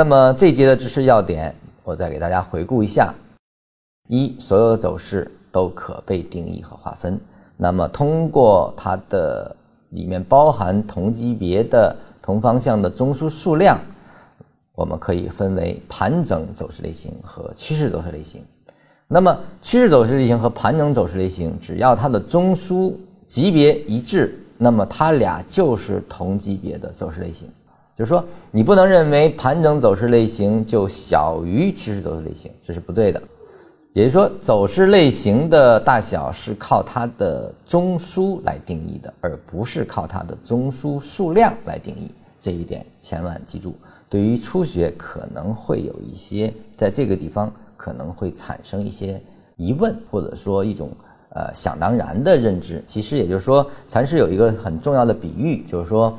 那么这一节的知识要点，我再给大家回顾一下：一，所有的走势都可被定义和划分。那么通过它的里面包含同级别的同方向的中枢数量，我们可以分为盘整走势类型和趋势走势类型。那么趋势走势类型和盘整走势类型，只要它的中枢级别一致，那么它俩就是同级别的走势类型。就是说，你不能认为盘整走势类型就小于趋势走势类型，这是不对的。也就是说，走势类型的大小是靠它的中枢来定义的，而不是靠它的中枢数量来定义。这一点千万记住。对于初学，可能会有一些在这个地方可能会产生一些疑问，或者说一种呃想当然的认知。其实也就是说，禅师有一个很重要的比喻，就是说。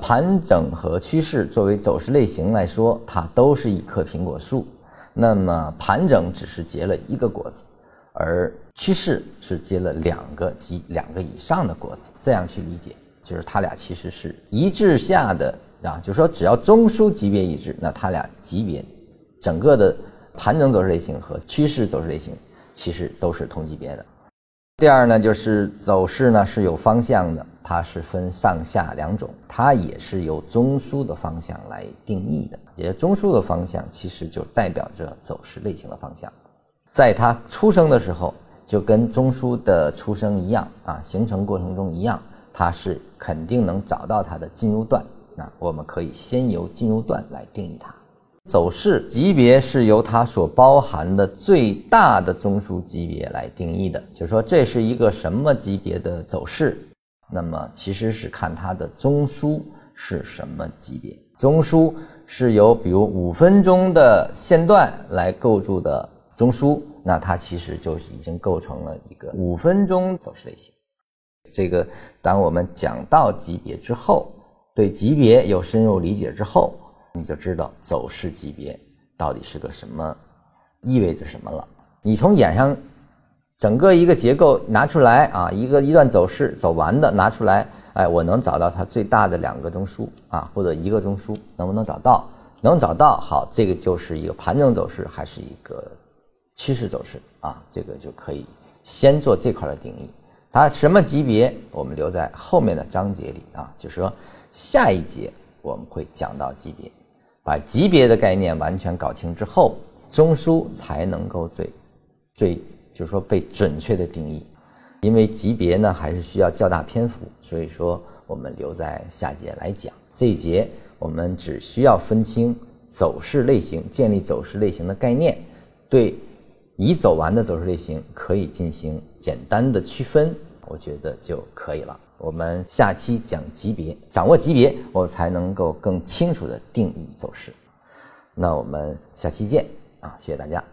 盘整和趋势作为走势类型来说，它都是一棵苹果树。那么盘整只是结了一个果子，而趋势是结了两个及两个以上的果子。这样去理解，就是它俩其实是一致下的啊，就是说只要中枢级别一致，那它俩级别整个的盘整走势类型和趋势走势类型其实都是同级别的。第二呢，就是走势呢是有方向的，它是分上下两种，它也是由中枢的方向来定义的。也就中枢的方向其实就代表着走势类型的方向，在它出生的时候就跟中枢的出生一样啊，形成过程中一样，它是肯定能找到它的进入段。那我们可以先由进入段来定义它。走势级别是由它所包含的最大的中枢级别来定义的，就是说这是一个什么级别的走势，那么其实是看它的中枢是什么级别。中枢是由比如五分钟的线段来构筑的中枢，那它其实就是已经构成了一个五分钟走势类型。这个当我们讲到级别之后，对级别有深入理解之后。你就知道走势级别到底是个什么，意味着什么了。你从眼上整个一个结构拿出来啊，一个一段走势走完的拿出来，哎，我能找到它最大的两个中枢啊，或者一个中枢，能不能找到？能找到，好，这个就是一个盘整走势还是一个趋势走势啊？这个就可以先做这块的定义。它什么级别，我们留在后面的章节里啊，就是说下一节我们会讲到级别。把级别的概念完全搞清之后，中枢才能够最最就是说被准确的定义。因为级别呢还是需要较大篇幅，所以说我们留在下节来讲。这一节我们只需要分清走势类型，建立走势类型的概念，对已走完的走势类型可以进行简单的区分，我觉得就可以了。我们下期讲级别，掌握级别，我才能够更清楚的定义走势。那我们下期见啊！谢谢大家。